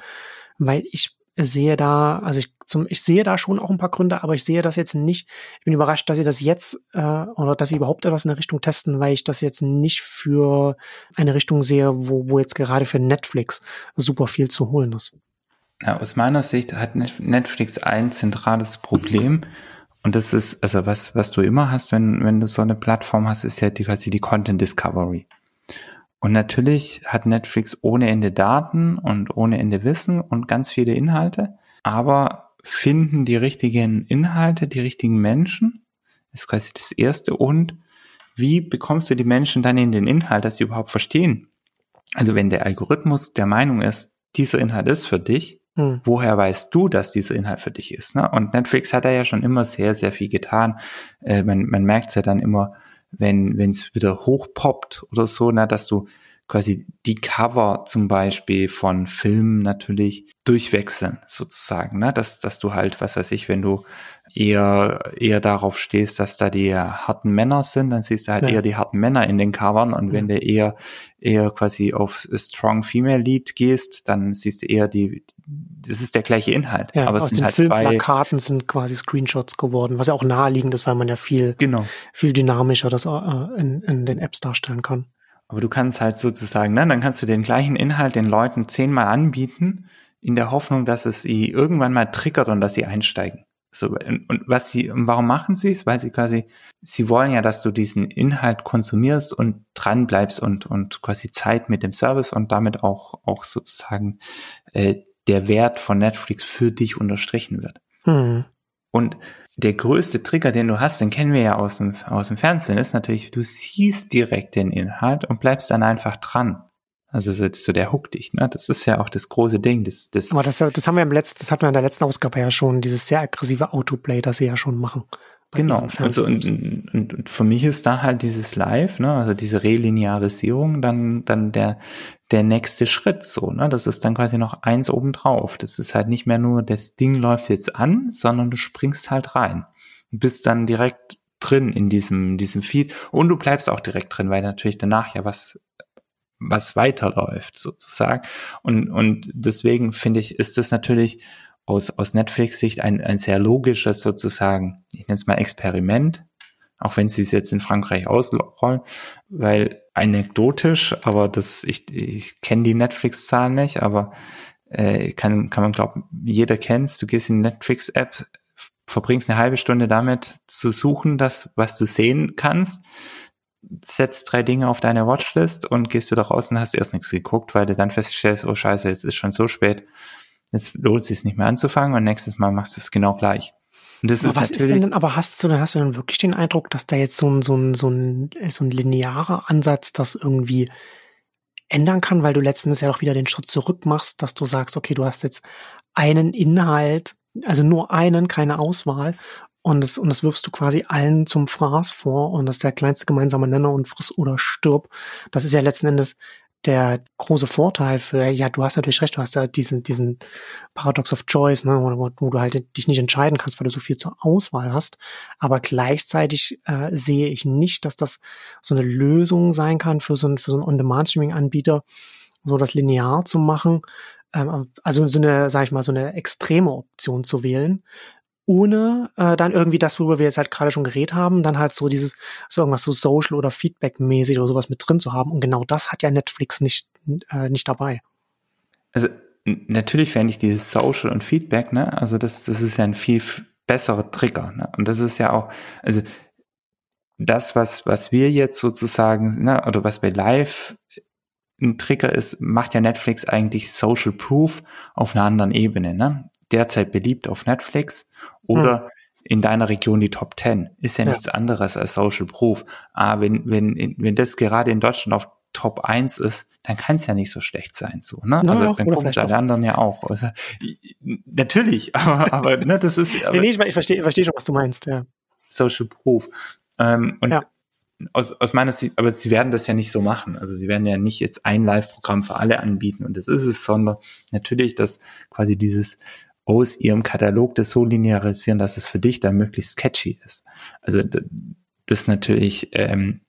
Weil ich sehe da, also ich, zum, ich sehe da schon auch ein paar Gründe, aber ich sehe das jetzt nicht. Ich bin überrascht, dass sie das jetzt äh, oder dass sie überhaupt etwas in der Richtung testen, weil ich das jetzt nicht für eine Richtung sehe, wo, wo jetzt gerade für Netflix super viel zu holen ist. Ja, aus meiner Sicht hat Netflix ein zentrales Problem. Und das ist, also was, was du immer hast, wenn, wenn du so eine Plattform hast, ist ja die, quasi die Content Discovery. Und natürlich hat Netflix ohne Ende Daten und ohne Ende Wissen und ganz viele Inhalte, aber finden die richtigen Inhalte, die richtigen Menschen, ist quasi das Erste. Und wie bekommst du die Menschen dann in den Inhalt, dass sie überhaupt verstehen? Also wenn der Algorithmus der Meinung ist, dieser Inhalt ist für dich, hm. woher weißt du, dass dieser Inhalt für dich ist? Ne? Und Netflix hat da ja schon immer sehr, sehr viel getan. Äh, man man merkt es ja dann immer, wenn es wieder hochpoppt oder so, na, dass du quasi die Cover zum Beispiel von Filmen natürlich durchwechseln, sozusagen, ne? dass, dass du halt, was weiß ich, wenn du eher, eher darauf stehst, dass da die harten Männer sind, dann siehst du halt ja. eher die harten Männer in den Covern und ja. wenn du eher, eher quasi auf Strong Female Lead gehst, dann siehst du eher die, das ist der gleiche Inhalt. Ja, aber es sind halt Filmplakaten sind quasi Screenshots geworden, was ja auch naheliegend ist, weil man ja viel, genau. viel dynamischer das äh, in, in den Apps darstellen kann. Aber du kannst halt sozusagen, ne, dann kannst du den gleichen Inhalt den Leuten zehnmal anbieten, in der Hoffnung, dass es sie irgendwann mal triggert und dass sie einsteigen. So, und was sie, und warum machen sie es? Weil sie quasi, sie wollen ja, dass du diesen Inhalt konsumierst und dran bleibst und, und quasi Zeit mit dem Service und damit auch, auch sozusagen äh, der Wert von Netflix für dich unterstrichen wird. Mhm. Und der größte Trigger, den du hast, den kennen wir ja aus dem, aus dem Fernsehen, ist natürlich, du siehst direkt den Inhalt und bleibst dann einfach dran. Also so, so der Hook dich, ne? Das ist ja auch das große Ding. Das, das Aber das, das haben wir im letzten, das hatten wir in der letzten Ausgabe ja schon, dieses sehr aggressive Autoplay, das sie ja schon machen. Genau. Also und, und, und für mich ist da halt dieses Live, ne, also diese Relinearisierung, dann dann der der nächste Schritt so, ne? Das ist dann quasi noch eins obendrauf. Das ist halt nicht mehr nur das Ding läuft jetzt an, sondern du springst halt rein und bist dann direkt drin in diesem diesem Feed und du bleibst auch direkt drin, weil natürlich danach ja was was weiterläuft sozusagen und und deswegen finde ich ist das natürlich aus, aus Netflix-Sicht ein, ein sehr logisches sozusagen, ich nenne es mal Experiment, auch wenn sie es jetzt in Frankreich ausrollen, weil anekdotisch, aber das, ich, ich kenne die Netflix-Zahlen nicht, aber äh, kann, kann man glauben, jeder kennt's, du gehst in die Netflix-App, verbringst eine halbe Stunde damit zu suchen, das, was du sehen kannst, setzt drei Dinge auf deine Watchlist und gehst wieder raus und hast erst nichts geguckt, weil du dann feststellst, oh scheiße, jetzt ist schon so spät, Jetzt lohnt es sich nicht mehr anzufangen und nächstes Mal machst du es genau gleich. Und das aber ist was ist denn, aber hast du, hast du denn wirklich den Eindruck, dass da jetzt so ein, so ein, so ein, so ein linearer Ansatz das irgendwie ändern kann, weil du letztens ja auch wieder den Schritt zurück machst, dass du sagst, okay, du hast jetzt einen Inhalt, also nur einen, keine Auswahl und das, und das wirfst du quasi allen zum Fraß vor und das ist der kleinste gemeinsame Nenner und friss oder stirb. Das ist ja letzten Endes der große Vorteil für, ja, du hast natürlich recht, du hast da diesen, diesen Paradox of Choice, ne, wo, wo du halt dich nicht entscheiden kannst, weil du so viel zur Auswahl hast. Aber gleichzeitig äh, sehe ich nicht, dass das so eine Lösung sein kann für so ein, für so einen On-Demand-Streaming-Anbieter, so das linear zu machen. Ähm, also so eine, sag ich mal, so eine extreme Option zu wählen, ohne äh, dann irgendwie das, worüber wir jetzt halt gerade schon geredet haben, dann halt so dieses, so irgendwas so Social oder Feedback-mäßig oder sowas mit drin zu haben. Und genau das hat ja Netflix nicht, äh, nicht dabei. Also natürlich fände ich dieses Social und Feedback, ne? Also das, das ist ja ein viel besserer Trigger. Ne? Und das ist ja auch, also das, was, was wir jetzt sozusagen, ne, oder was bei Live ein Trigger ist, macht ja Netflix eigentlich Social Proof auf einer anderen Ebene. Ne? Derzeit beliebt auf Netflix oder hm. in deiner Region die Top 10. Ist ja, ja, nichts anderes als Social Proof. Aber wenn, wenn, wenn das gerade in Deutschland auf Top 1 ist, dann kann es ja nicht so schlecht sein. So, ne? No, also dann gucken es alle anderen ja auch. Also, natürlich, aber, aber ne, das ist. Aber, nee, ich, ich verstehe versteh schon, was du meinst, ja. Social Proof. Ähm, und ja. aus, aus meiner Sicht, aber sie werden das ja nicht so machen. Also sie werden ja nicht jetzt ein Live-Programm für alle anbieten und das ist es, sondern natürlich, dass quasi dieses aus ihrem Katalog das so linearisieren, dass es für dich dann möglichst catchy ist. Also das natürlich ähm,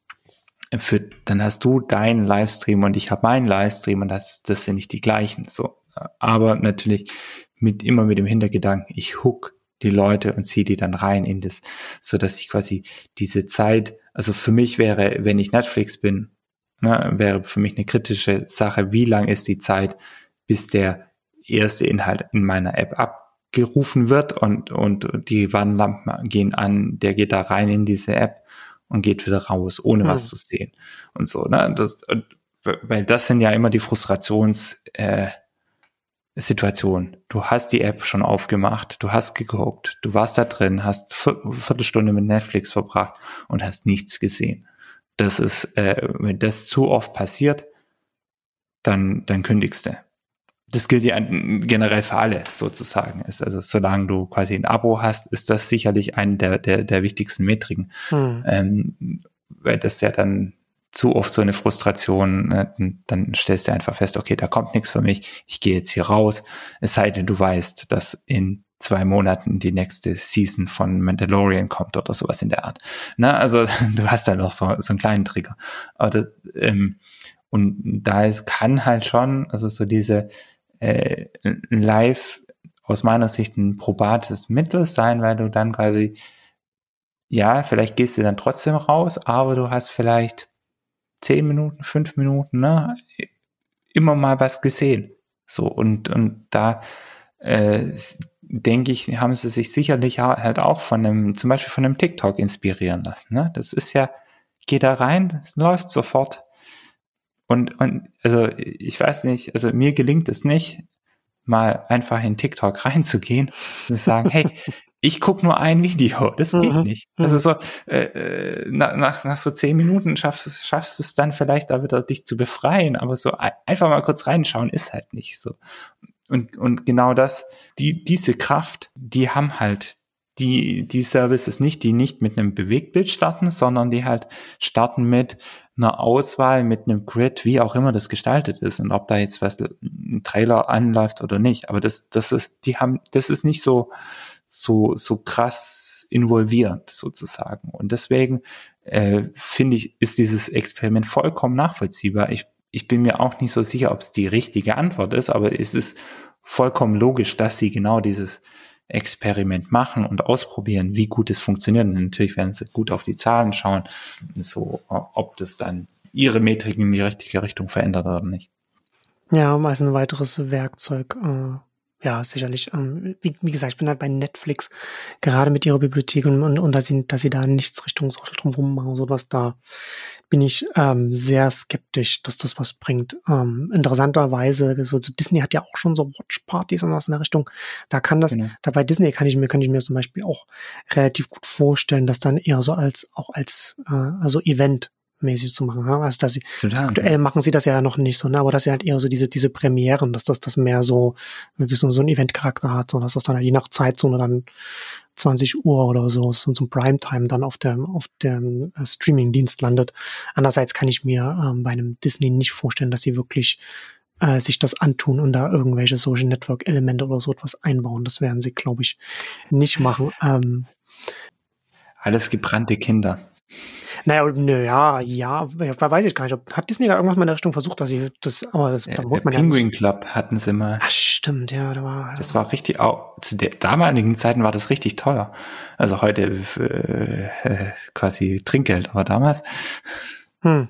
für, dann hast du deinen Livestream und ich habe meinen Livestream und das, das sind nicht die gleichen. So, aber natürlich mit immer mit dem Hintergedanken, ich hook die Leute und ziehe die dann rein in das, so dass ich quasi diese Zeit, also für mich wäre, wenn ich Netflix bin, ne, wäre für mich eine kritische Sache, wie lang ist die Zeit, bis der erste Inhalt in meiner App abgerufen wird und, und die Warnlampen gehen an, der geht da rein in diese App und geht wieder raus, ohne hm. was zu sehen und so. Ne? Das, weil das sind ja immer die Frustrations äh, Situation. Du hast die App schon aufgemacht, du hast geguckt, du warst da drin, hast Viertelstunde mit Netflix verbracht und hast nichts gesehen. Das ist, äh, wenn das zu oft passiert, dann, dann kündigst du das gilt ja generell für alle sozusagen. Ist also solange du quasi ein Abo hast, ist das sicherlich eine der, der, der wichtigsten Metriken. Hm. Ähm, weil das ja dann zu oft so eine Frustration, ne? dann stellst du einfach fest, okay, da kommt nichts für mich, ich gehe jetzt hier raus. Es sei denn, du weißt, dass in zwei Monaten die nächste Season von Mandalorian kommt oder sowas in der Art. Na, also du hast da noch so, so einen kleinen Trigger. Aber das, ähm, und da ist, kann halt schon, also so diese, äh, live aus meiner Sicht ein probates Mittel sein, weil du dann quasi, ja, vielleicht gehst du dann trotzdem raus, aber du hast vielleicht zehn Minuten, fünf Minuten, ne, immer mal was gesehen. So, und, und da äh, denke ich, haben sie sich sicherlich halt auch von einem, zum Beispiel von einem TikTok inspirieren lassen. Ne? Das ist ja, geh da rein, es läuft sofort. Und, und also ich weiß nicht, also mir gelingt es nicht, mal einfach in TikTok reinzugehen und zu sagen, hey, ich gucke nur ein Video, das geht mhm. nicht. Also mhm. so äh, äh nach, nach so zehn Minuten schaffst, schaffst es dann vielleicht da wieder dich zu befreien, aber so einfach mal kurz reinschauen ist halt nicht so. Und, und genau das, die, diese Kraft, die haben halt die, die Services nicht, die nicht mit einem Bewegtbild starten, sondern die halt starten mit einer Auswahl, mit einem Grid, wie auch immer das gestaltet ist und ob da jetzt was ein Trailer anläuft oder nicht. Aber das, das ist, die haben, das ist nicht so, so, so krass involviert sozusagen. Und deswegen äh, finde ich, ist dieses Experiment vollkommen nachvollziehbar. Ich, ich bin mir auch nicht so sicher, ob es die richtige Antwort ist, aber es ist vollkommen logisch, dass sie genau dieses Experiment machen und ausprobieren, wie gut es funktioniert. Und natürlich werden sie gut auf die Zahlen schauen, so ob das dann ihre Metriken in die richtige Richtung verändert oder nicht. Ja, als ein weiteres Werkzeug, äh, ja, sicherlich. Ähm, wie, wie, gesagt, ich bin halt bei Netflix, gerade mit ihrer Bibliothek und, und, und dass, sie, dass sie da nichts Richtung Social drumherum machen, sowas da bin ich ähm, sehr skeptisch, dass das was bringt. Ähm, interessanterweise, so, so Disney hat ja auch schon so Watchpartys und was in der Richtung. Da kann das, genau. da bei Disney kann ich mir, kann ich mir zum Beispiel auch relativ gut vorstellen, dass dann eher so als, auch als, äh, also Event mäßig zu machen. Also dass sie Total, aktuell ja. machen sie das ja noch nicht so, ne? aber dass sie halt eher so diese diese Premieren, dass das das mehr so wirklich so, so ein Event-Charakter hat, so dass das dann halt je nach Zeitzone dann 20 Uhr oder so, so zum Primetime dann auf dem, auf dem äh, Streaming-Dienst landet. Andererseits kann ich mir ähm, bei einem Disney nicht vorstellen, dass sie wirklich äh, sich das antun und da irgendwelche Social Network Elemente oder so etwas einbauen. Das werden sie, glaube ich, nicht machen. Ähm, Alles gebrannte Kinder. Naja, nö, ja, ja, weiß ich gar nicht. Hat Disney da irgendwas mal in der Richtung versucht, dass sie das, aber das, ja, da muss man ja Penguin Club hatten sie mal. Ach, stimmt, ja, da war. Das war richtig, auch, zu der damaligen Zeiten war das richtig teuer. Also heute äh, quasi Trinkgeld, aber damals. Hm.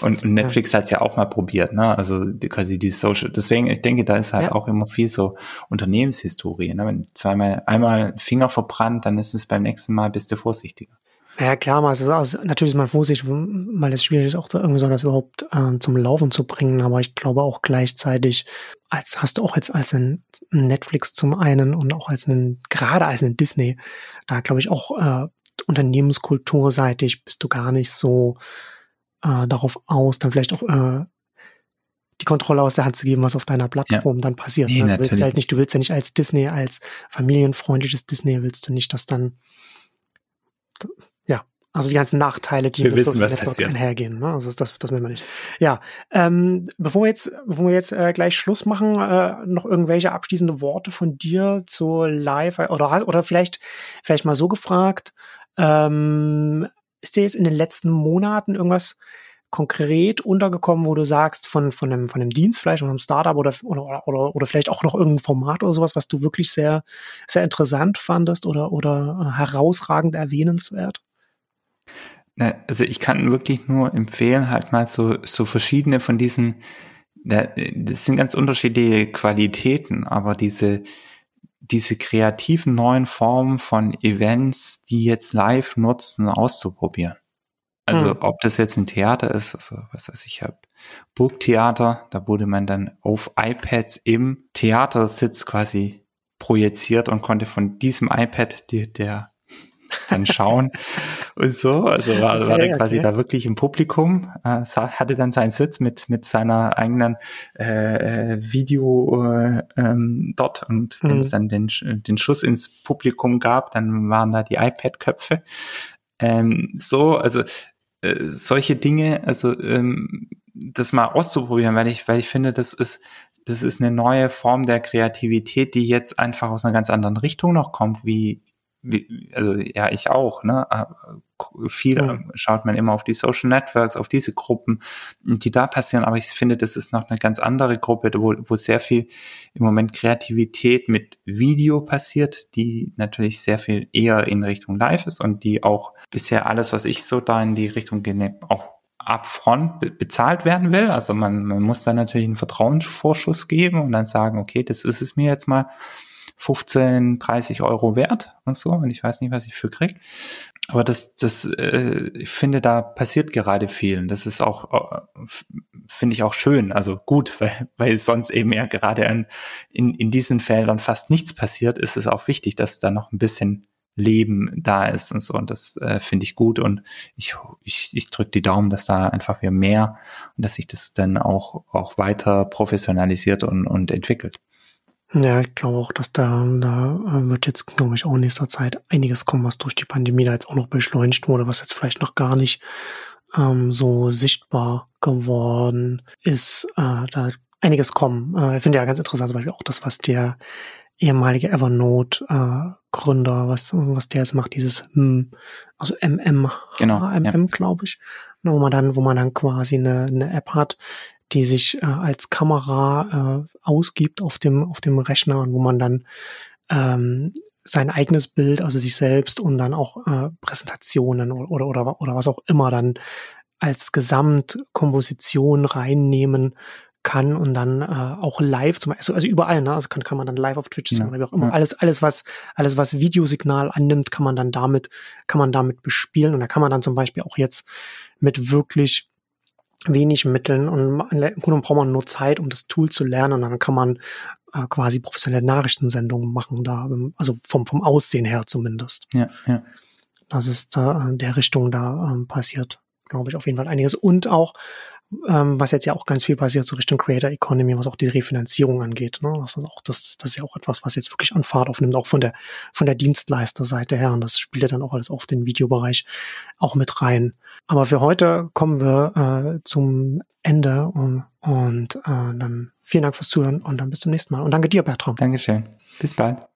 Und, und Netflix ja. hat es ja auch mal probiert, ne? Also die, quasi die Social. Deswegen, ich denke, da ist halt ja. auch immer viel so Unternehmenshistorie. Ne? Wenn zweimal einmal Finger verbrannt, dann ist es beim nächsten Mal bist du vorsichtiger. Ja, klar, also, also natürlich ist man vorsichtig, weil es schwierig ist, auch irgendwie so das überhaupt äh, zum Laufen zu bringen. Aber ich glaube auch gleichzeitig, als hast du auch jetzt als ein Netflix zum einen und auch als ein, gerade als ein Disney, da glaube ich auch äh, unternehmenskulturseitig bist du gar nicht so äh, darauf aus, dann vielleicht auch äh, die Kontrolle aus der Hand zu geben, was auf deiner Plattform ja. dann passiert. Nee, ne? Du willst halt nicht, du willst ja nicht als Disney, als familienfreundliches Disney, willst du nicht, dass dann also die ganzen Nachteile, die wir mit wissen, Social Network einhergehen. Ne? Also das, das will man nicht. Ja, ähm, bevor wir jetzt, bevor wir jetzt äh, gleich Schluss machen, äh, noch irgendwelche abschließende Worte von dir zu Live oder oder vielleicht vielleicht mal so gefragt: ähm, Ist dir jetzt in den letzten Monaten irgendwas konkret untergekommen, wo du sagst von von einem von einem Dienst vielleicht oder einem Startup oder oder oder oder vielleicht auch noch irgendein Format oder sowas, was du wirklich sehr sehr interessant fandest oder oder äh, herausragend erwähnenswert? Also ich kann wirklich nur empfehlen, halt mal so, so verschiedene von diesen, das sind ganz unterschiedliche Qualitäten, aber diese, diese kreativen neuen Formen von Events, die jetzt live nutzen, auszuprobieren. Also hm. ob das jetzt ein Theater ist, also was weiß ich, habe Burgtheater, da wurde man dann auf iPads im Theatersitz quasi projiziert und konnte von diesem iPad die, der dann schauen und so. Also war, okay, war er quasi okay. da wirklich im Publikum, äh, hatte dann seinen Sitz mit, mit seiner eigenen äh, äh, Video äh, ähm, dort und mhm. wenn es dann den, den Schuss ins Publikum gab, dann waren da die iPad-Köpfe. Ähm, so, also äh, solche Dinge, also ähm, das mal auszuprobieren, weil ich, weil ich finde, das ist das ist eine neue Form der Kreativität, die jetzt einfach aus einer ganz anderen Richtung noch kommt, wie, also ja, ich auch, ne? Ah, viel mhm. schaut man immer auf die Social Networks, auf diese Gruppen, die da passieren, aber ich finde, das ist noch eine ganz andere Gruppe, wo, wo sehr viel im Moment Kreativität mit Video passiert, die natürlich sehr viel eher in Richtung Live ist und die auch bisher alles, was ich so da in die Richtung gehe, auch upfront be bezahlt werden will. Also man, man muss da natürlich einen Vertrauensvorschuss geben und dann sagen, okay, das ist es mir jetzt mal 15, 30 Euro wert und so. Und ich weiß nicht, was ich für krieg. Aber das, das, äh, ich finde, da passiert gerade viel. Das ist auch, äh, finde ich auch schön. Also gut, weil, weil sonst eben ja gerade in, in, in diesen Feldern fast nichts passiert, ist es auch wichtig, dass da noch ein bisschen Leben da ist und so. Und das äh, finde ich gut. Und ich, ich, ich drücke die Daumen, dass da einfach wieder mehr und dass sich das dann auch, auch weiter professionalisiert und, und entwickelt. Ja, ich glaube auch, dass da, da äh, wird jetzt, glaube ich, auch in nächster Zeit einiges kommen, was durch die Pandemie da jetzt auch noch beschleunigt wurde, was jetzt vielleicht noch gar nicht ähm, so sichtbar geworden ist. Äh, da einiges kommen. Äh, ich finde ja ganz interessant zum Beispiel auch das, was der ehemalige Evernote-Gründer, äh, was, was der jetzt macht, dieses M, also MM, genau, MM, ja. glaube ich, wo man dann, wo man dann quasi eine, eine App hat, die sich äh, als Kamera äh, ausgibt auf dem, auf dem Rechner und wo man dann ähm, sein eigenes Bild, also sich selbst und dann auch äh, Präsentationen oder, oder, oder was auch immer dann als Gesamtkomposition reinnehmen kann und dann äh, auch live zum Beispiel, also überall, ne? Also kann, kann man dann live auf Twitch ja. oder wie auch immer. Ja. Alles, alles, was, alles, was Videosignal annimmt, kann man dann damit, kann man damit bespielen. Und da kann man dann zum Beispiel auch jetzt mit wirklich wenig Mitteln und im Grunde braucht man nur Zeit, um das Tool zu lernen und dann kann man äh, quasi professionelle Nachrichtensendungen machen, da, also vom, vom Aussehen her zumindest. Ja, ja. Das ist da in der Richtung da ähm, passiert, glaube ich, auf jeden Fall einiges. Und auch, ähm, was jetzt ja auch ganz viel passiert, so Richtung Creator Economy, was auch die Refinanzierung angeht. Ne? Das, ist auch, das, das ist ja auch etwas, was jetzt wirklich an Fahrt aufnimmt, auch von der, von der Dienstleisterseite her. Und das spielt ja dann auch alles auf den Videobereich auch mit rein. Aber für heute kommen wir äh, zum Ende und, und äh, dann vielen Dank fürs Zuhören und dann bis zum nächsten Mal. Und danke dir, Bertram. Dankeschön. Bis bald.